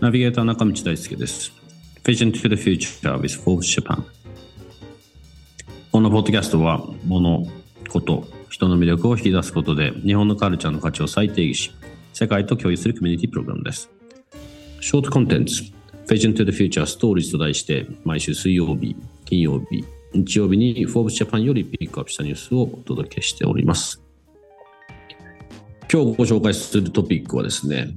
ナビゲーター中道大輔です。Vision to the Future with Forbes Japan このポッドキャストは物、こと、人の魅力を引き出すことで日本のカルチャーの価値を再定義し世界と共有するコミュニティプログラムです。ショートコンテンツ Vision to the Future Stories と題して毎週水曜日、金曜日、日曜日に Forbes Japan よりピックアップしたニュースをお届けしております。今日ご紹介するトピックはですね、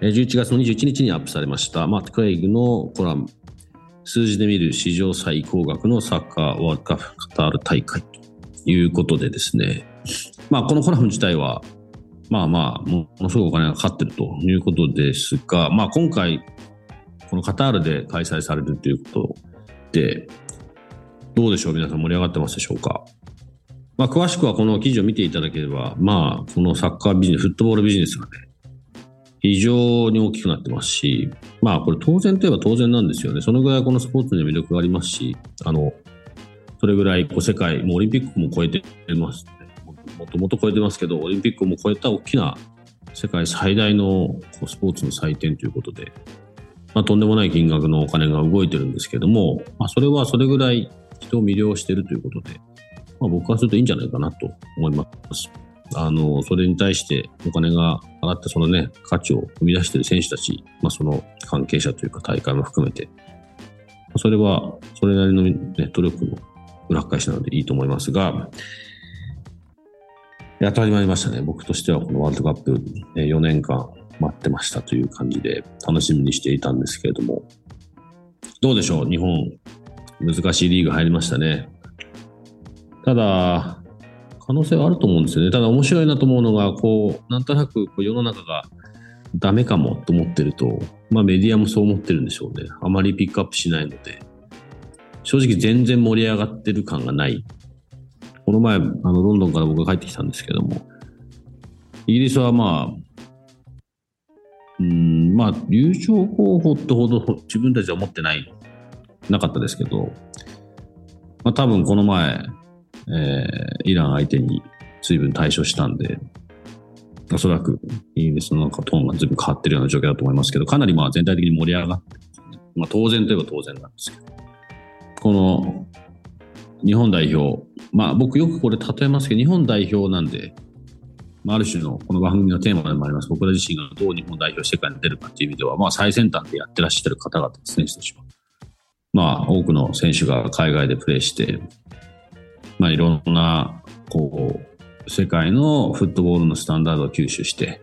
11月の21日にアップされましたマット・クレイグのコラム数字で見る史上最高額のサッカーワールドカップカタール大会ということでですね、まあ、このコラム自体はまあまあものすごくお金がかかってるということですが、まあ、今回このカタールで開催されるということでどうでしょう？皆さん盛り上がってますでしょうか？まあ、詳しくはこの記事を見ていただければ、まあ、このサッカービジネス、フットボールビジネスがね、非常に大きくなってますし、まあこれ当然といえば当然なんですよね。そのぐらいこのスポーツには魅力がありますし、あの、それぐらいこう世界、もうオリンピックも超えてます、ね。もともと超えてますけど、オリンピックも超えた大きな世界最大のこうスポーツの祭典ということで、まあ、とんでもない金額のお金が動いてるんですけども、まあ、それはそれぐらい人を魅了してるということで、まあ、僕はするといいんじゃないかなと思います。あの、それに対してお金が上がって、そのね、価値を生み出している選手たち、まあ、その関係者というか大会も含めて、それはそれなりの、ね、努力の裏返しなのでいいと思いますが、当たり前りましたね。僕としてはこのワールドカップ4年間待ってましたという感じで楽しみにしていたんですけれども、どうでしょう？日本、難しいリーグ入りましたね。ただ、可能性はあると思うんですよね。ただ面白いなと思うのが、こう、なんとなくこう世の中がダメかもと思ってると、まあメディアもそう思ってるんでしょうね。あまりピックアップしないので、正直全然盛り上がってる感がない。この前、あの、ロンドンから僕が帰ってきたんですけども、イギリスはまあ、うん、まあ、優勝候補ってほど自分たちは思ってない、なかったですけど、まあ多分この前、えー、イラン相手に随分対処したんで、おそらくイギリスのなんかトーンが随分変わってるような状況だと思いますけど、かなりまあ全体的に盛り上がって、まあ、当然といえば当然なんですけど、この日本代表、まあ僕よくこれ例えますけど、日本代表なんで、ある種のこの番組のテーマでもあります、僕ら自身がどう日本代表世界に出るかっていう意味では、まあ最先端でやってらっしゃる方々、選手たちは。まあ多くの選手が海外でプレーして、まあ、いろんなこう世界のフットボールのスタンダードを吸収して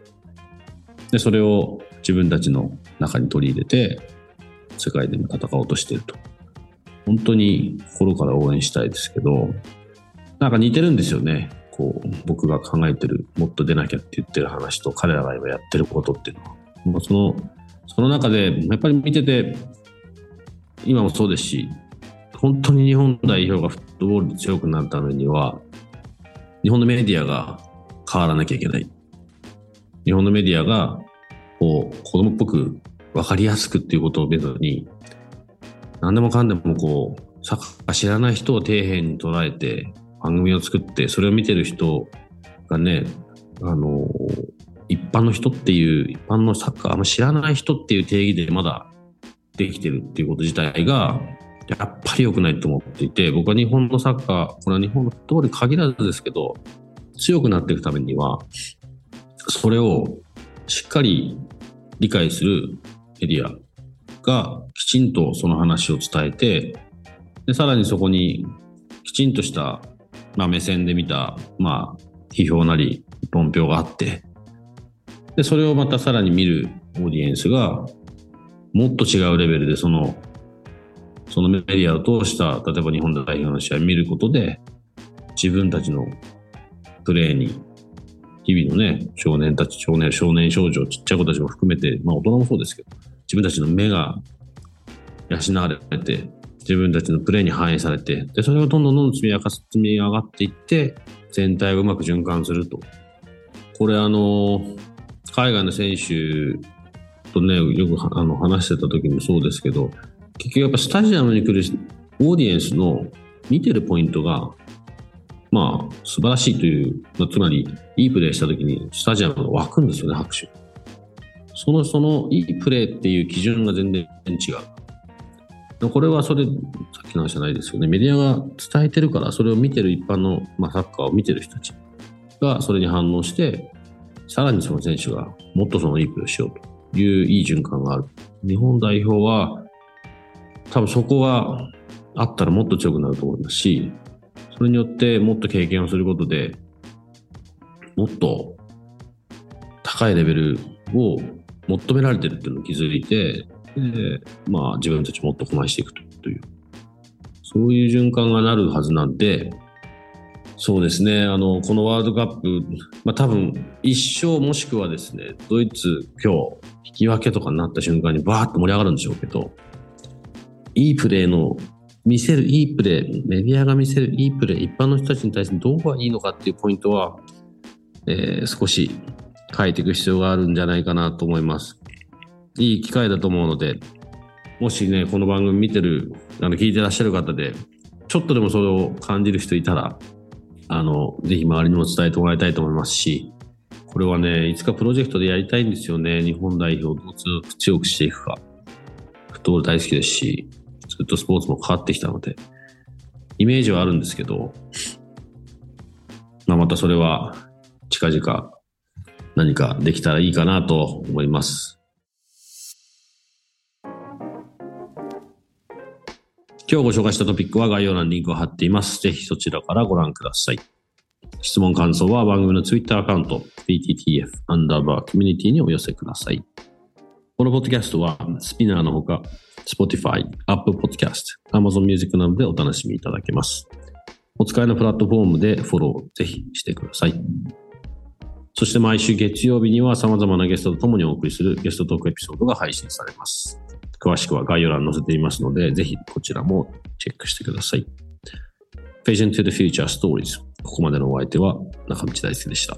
でそれを自分たちの中に取り入れて世界でも戦おうとしてると。本当に心から応援したいですけどなんか似てるんですよね。こう僕が考えてるもっと出なきゃって言ってる話と彼らが今やってることっていうのは、まあ、そのその中でやっぱり見てて今もそうですし本当に日本代表がフットボールで強くなるためには、日本のメディアが変わらなきゃいけない。日本のメディアが、こう、子供っぽく分かりやすくっていうことをめどに、何でもかんでもこう、サッカー知らない人を底辺に捉えて、番組を作って、それを見てる人がね、あの、一般の人っていう、一般のサッカーあんま知らない人っていう定義でまだできてるっていうこと自体が、やっぱり良くないと思っていて、僕は日本のサッカー、これは日本のフットボールに限らずですけど、強くなっていくためには、それをしっかり理解するエリアがきちんとその話を伝えて、でさらにそこにきちんとした、まあ、目線で見た、まあ、批評なり論評があって、で、それをまたさらに見るオーディエンスが、もっと違うレベルでそのそのメディアを通した、例えば日本代表の試合を見ることで、自分たちのプレーに日々のね、少年たち、少年、少年少女、ちっちゃい子たちも含めて、まあ大人もそうですけど、自分たちの目が養われて、自分たちのプレーに反映されて、で、それがどんどんどんどん積み上がっていって、全体がうまく循環すると。これあの、海外の選手とね、よくあの話してた時もそうですけど、結局やっぱスタジアムに来るオーディエンスの見てるポイントが、まあ、素晴らしいという、まあつまり、いいプレーした時にスタジアムが湧くんですよね、拍手。その、その、いいプレーっていう基準が全然違う。これはそれ、さっきの話じゃないですよね。メディアが伝えてるから、それを見てる一般の、まあ、サッカーを見てる人たちがそれに反応して、さらにその選手がもっとそのいいプレーをしようといういい循環がある。日本代表は、多分そこがあったらもっと強くなると思いますし、それによってもっと経験をすることで、もっと高いレベルを求められてるっていうのを気づいて、でまあ、自分たちもっとこなしていくという、そういう循環がなるはずなんで、そうですね、あのこのワールドカップ、まあ、多分一勝もしくはですね、ドイツ、今日引き分けとかになった瞬間にバーッと盛り上がるんでしょうけど、いいプレーの見せるいいプレー、メディアが見せるいいプレー、一般の人たちに対してどうがいいのかっていうポイントは、えー、少し変えていく必要があるんじゃないかなと思います。いい機会だと思うので、もしね、この番組見てる、あの聞いてらっしゃる方で、ちょっとでもそれを感じる人いたら、あの、ぜひ周りにも伝えてもらいたいと思いますし、これはね、いつかプロジェクトでやりたいんですよね。日本代表をどう強くしていくか。フットボール大好きですし、ずっとスポーツも変わってきたので、イメージはあるんですけど、まあ、またそれは近々何かできたらいいかなと思います。今日ご紹介したトピックは概要欄にリンクを貼っています。ぜひそちらからご覧ください。質問感想は番組の Twitter アカウント PTTF アンダーバーコミュニティにお寄せください。このポッドキャストはスピナーのほか Spotify、Apple Podcast、Amazon Music などでお楽しみいただけます。お使いのプラットフォームでフォローぜひしてください。そして毎週月曜日には様々なゲストと共にお送りするゲストトークエピソードが配信されます。詳しくは概要欄に載せていますので、ぜひこちらもチェックしてください。Vision to the Future Stories ここまでのお相手は中道大輔でした。